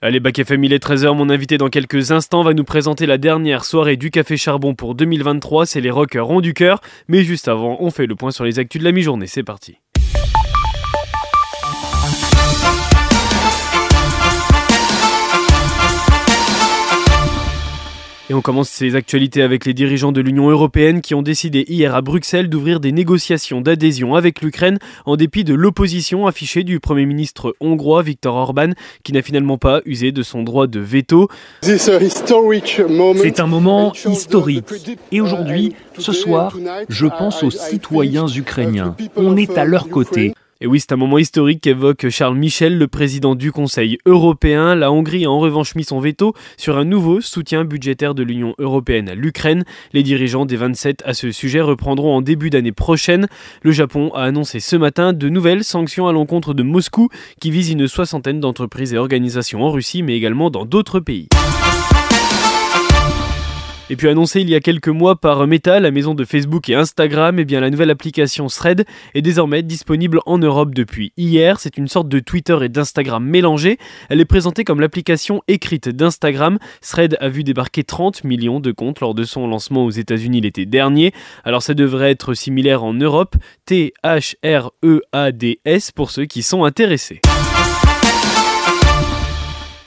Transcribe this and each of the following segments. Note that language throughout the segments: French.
Allez, Bac FM, il est 13h. Mon invité dans quelques instants va nous présenter la dernière soirée du Café Charbon pour 2023. C'est les rockers ronds du cœur. Mais juste avant, on fait le point sur les actus de la mi-journée. C'est parti. Et on commence ces actualités avec les dirigeants de l'Union européenne qui ont décidé hier à Bruxelles d'ouvrir des négociations d'adhésion avec l'Ukraine en dépit de l'opposition affichée du Premier ministre hongrois Viktor Orban qui n'a finalement pas usé de son droit de veto. C'est un moment historique. Et aujourd'hui, ce soir, je pense aux citoyens ukrainiens. On est à leur côté. Et oui, c'est un moment historique qu'évoque Charles Michel, le président du Conseil européen. La Hongrie a en revanche mis son veto sur un nouveau soutien budgétaire de l'Union européenne à l'Ukraine. Les dirigeants des 27 à ce sujet reprendront en début d'année prochaine. Le Japon a annoncé ce matin de nouvelles sanctions à l'encontre de Moscou qui visent une soixantaine d'entreprises et organisations en Russie mais également dans d'autres pays. Et puis annoncé il y a quelques mois par Meta, la maison de Facebook et Instagram, et eh bien la nouvelle application Thread est désormais disponible en Europe depuis hier. C'est une sorte de Twitter et d'Instagram mélangés. Elle est présentée comme l'application écrite d'Instagram. Thread a vu débarquer 30 millions de comptes lors de son lancement aux États-Unis l'été dernier. Alors ça devrait être similaire en Europe. T-H-R-E-A-D-S pour ceux qui sont intéressés.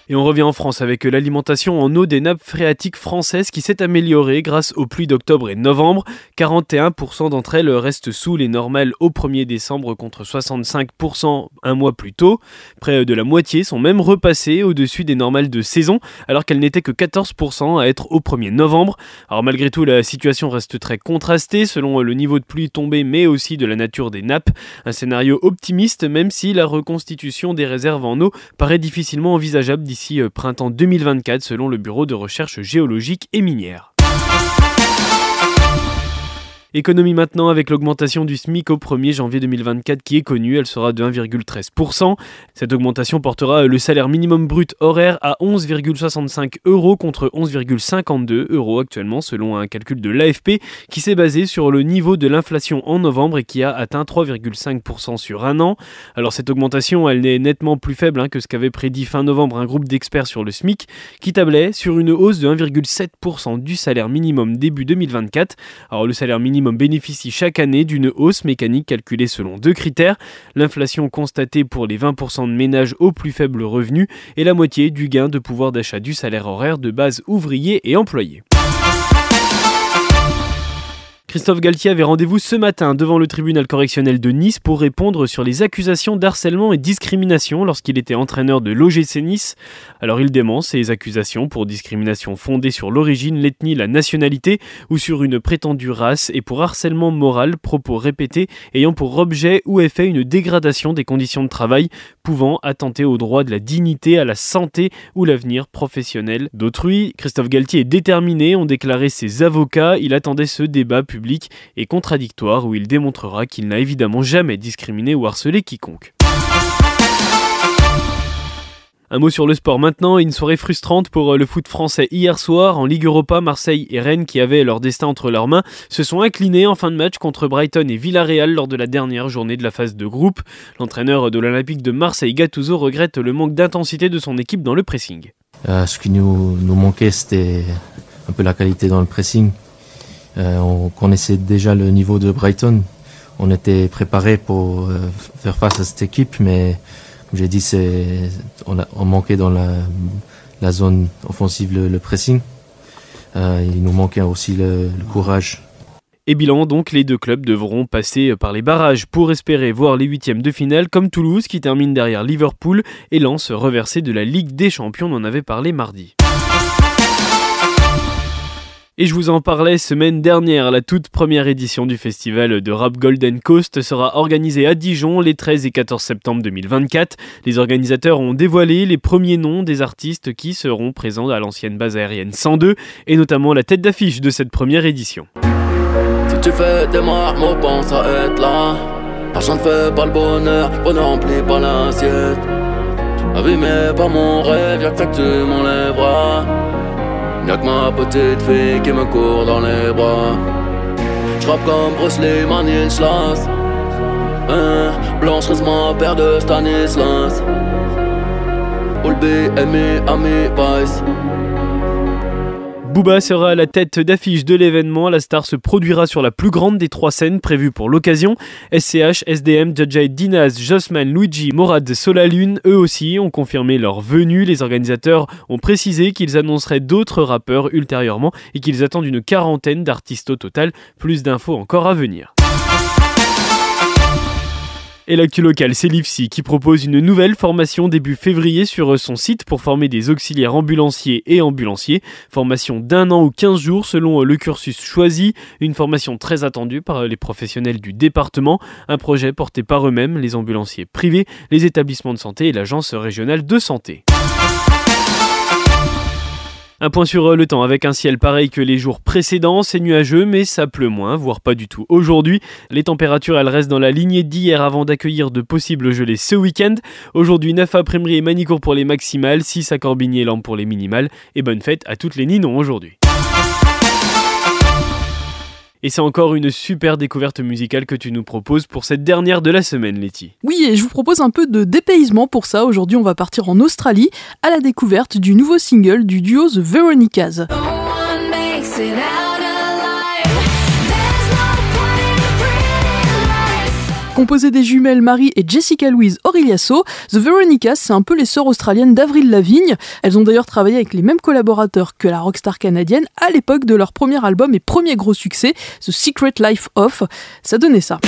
Et on revient en France avec l'alimentation en eau des nappes phréatiques françaises qui s'est améliorée grâce aux pluies d'octobre et novembre. 41% d'entre elles restent sous les normales au 1er décembre contre 65% un mois plus tôt. Près de la moitié sont même repassées au-dessus des normales de saison alors qu'elles n'étaient que 14% à être au 1er novembre. Alors malgré tout la situation reste très contrastée selon le niveau de pluie tombé mais aussi de la nature des nappes. Un scénario optimiste même si la reconstitution des réserves en eau paraît difficilement envisageable d'ici euh, printemps 2024 selon le Bureau de recherche géologique et minière. Économie maintenant avec l'augmentation du SMIC au 1er janvier 2024 qui est connue, elle sera de 1,13%. Cette augmentation portera le salaire minimum brut horaire à 11,65 euros contre 11,52 euros actuellement selon un calcul de l'AFP qui s'est basé sur le niveau de l'inflation en novembre et qui a atteint 3,5% sur un an. Alors cette augmentation elle est nettement plus faible hein, que ce qu'avait prédit fin novembre un groupe d'experts sur le SMIC qui tablait sur une hausse de 1,7% du salaire minimum début 2024. Alors le salaire minimum bénéficie chaque année d'une hausse mécanique calculée selon deux critères, l'inflation constatée pour les 20% de ménages aux plus faibles revenus et la moitié du gain de pouvoir d'achat du salaire horaire de base ouvrier et employé. Christophe Galtier avait rendez-vous ce matin devant le tribunal correctionnel de Nice pour répondre sur les accusations d'harcèlement et discrimination lorsqu'il était entraîneur de l'OGC Nice. Alors il dément ces accusations pour discrimination fondée sur l'origine, l'ethnie, la nationalité ou sur une prétendue race et pour harcèlement moral, propos répétés ayant pour objet ou effet une dégradation des conditions de travail pouvant attenter au droit de la dignité, à la santé ou l'avenir professionnel d'autrui. Christophe Galtier est déterminé, ont déclaré ses avocats, il attendait ce débat public et contradictoire où il démontrera qu'il n'a évidemment jamais discriminé ou harcelé quiconque. Un mot sur le sport maintenant, une soirée frustrante pour euh, le foot français hier soir en Ligue Europa. Marseille et Rennes, qui avaient leur destin entre leurs mains, se sont inclinés en fin de match contre Brighton et Villarreal lors de la dernière journée de la phase de groupe. L'entraîneur de l'Olympique de Marseille, Gattuso, regrette le manque d'intensité de son équipe dans le pressing. Euh, ce qui nous, nous manquait, c'était un peu la qualité dans le pressing. Euh, on connaissait déjà le niveau de Brighton. On était préparé pour faire face à cette équipe, mais j'ai dit, on, manquait dans la, zone offensive le, pressing. Euh, il nous manquait aussi le, le courage et bilan donc, les deux clubs devront passer par les barrages pour espérer voir les huitièmes de finale, comme Toulouse qui termine derrière Liverpool et lance reversé de la Ligue des Champions, on en avait parlé mardi. Et je vous en parlais semaine dernière, la toute première édition du festival de rap Golden Coast sera organisée à Dijon les 13 et 14 septembre 2024. Les organisateurs ont dévoilé les premiers noms des artistes qui seront présents à l'ancienne base aérienne 102 et notamment la tête d'affiche de cette première édition. Si tu fais des pense à être là. Ne fait pas le bonheur, l'assiette. Mon rêve, que ça que tu. Y'a que ma petite fille qui me court dans les bras. J'rappe comme Bruce Lee, Stanislas. Hein, Blanche reste ma paire de Stanislas. Où le Booba sera à la tête d'affiche de l'événement. La star se produira sur la plus grande des trois scènes prévues pour l'occasion. SCH, SDM, Jajai Dinaz, Josman, Luigi, Morad, Solalune, eux aussi ont confirmé leur venue. Les organisateurs ont précisé qu'ils annonceraient d'autres rappeurs ultérieurement et qu'ils attendent une quarantaine d'artistes au total. Plus d'infos encore à venir. Et l'actu local, c'est l'IFSI qui propose une nouvelle formation début février sur son site pour former des auxiliaires ambulanciers et ambulanciers. Formation d'un an ou 15 jours selon le cursus choisi. Une formation très attendue par les professionnels du département. Un projet porté par eux-mêmes, les ambulanciers privés, les établissements de santé et l'agence régionale de santé. Un point sur euh, le temps avec un ciel pareil que les jours précédents, c'est nuageux mais ça pleut moins, voire pas du tout aujourd'hui. Les températures elles restent dans la lignée d'hier avant d'accueillir de possibles gelées ce week-end. Aujourd'hui 9 à Primerie et Manicourt pour les maximales, 6 à Corbigny et Lampe pour les minimales et bonne fête à toutes les Ninons aujourd'hui. Et c'est encore une super découverte musicale que tu nous proposes pour cette dernière de la semaine, Letty. Oui, et je vous propose un peu de dépaysement pour ça. Aujourd'hui, on va partir en Australie à la découverte du nouveau single du duo The Veronicas. Composé des jumelles Marie et Jessica Louise Aureliaso, The Veronicas, c'est un peu les sœurs australiennes d'Avril Lavigne. Elles ont d'ailleurs travaillé avec les mêmes collaborateurs que la rockstar canadienne à l'époque de leur premier album et premier gros succès, The Secret Life of. Ça donnait ça.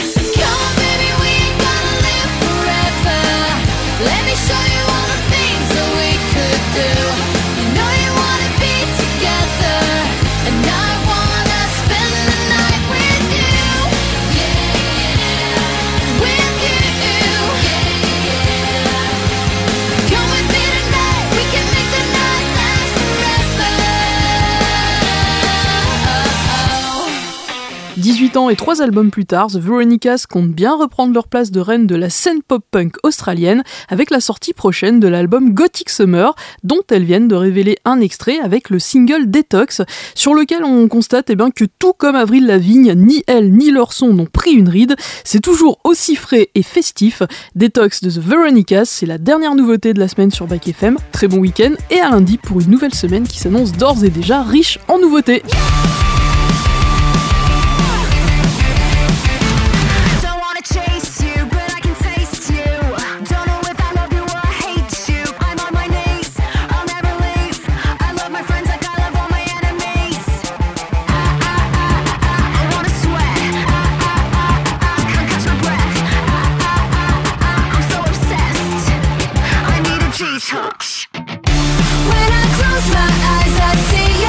Et trois albums plus tard, The Veronicas comptent bien reprendre leur place de reine de la scène pop-punk australienne avec la sortie prochaine de l'album Gothic Summer, dont elles viennent de révéler un extrait avec le single Detox, sur lequel on constate eh bien, que tout comme Avril Lavigne, ni elle ni leur son n'ont pris une ride, c'est toujours aussi frais et festif. Detox de The Veronicas, c'est la dernière nouveauté de la semaine sur Back FM. Très bon week-end et à lundi pour une nouvelle semaine qui s'annonce d'ores et déjà riche en nouveautés. these. When I close my eyes, I see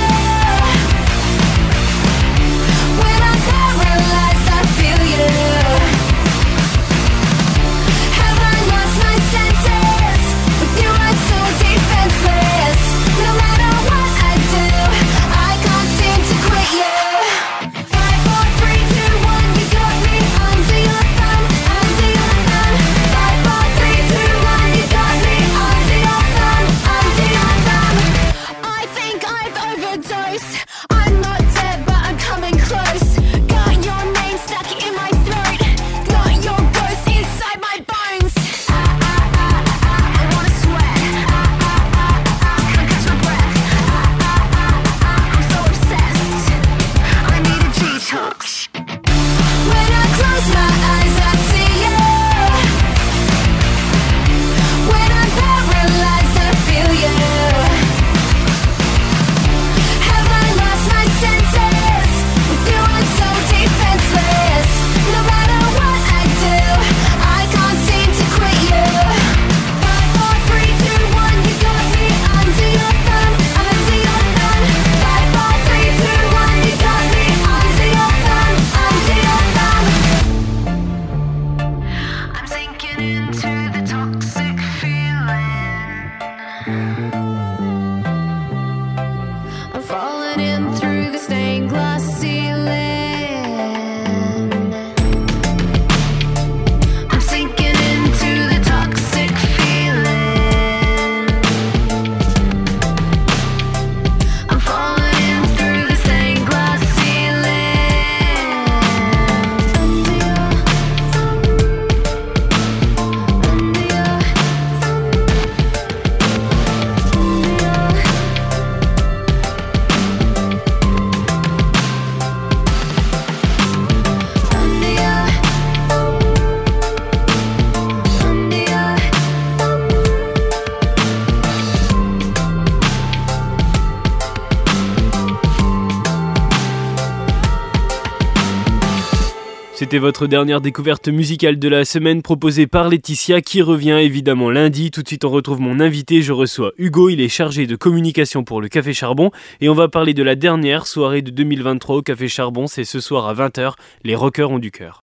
C'était votre dernière découverte musicale de la semaine proposée par Laetitia qui revient évidemment lundi. Tout de suite on retrouve mon invité, je reçois Hugo, il est chargé de communication pour le Café Charbon. Et on va parler de la dernière soirée de 2023 au Café Charbon, c'est ce soir à 20h, les rockers ont du cœur.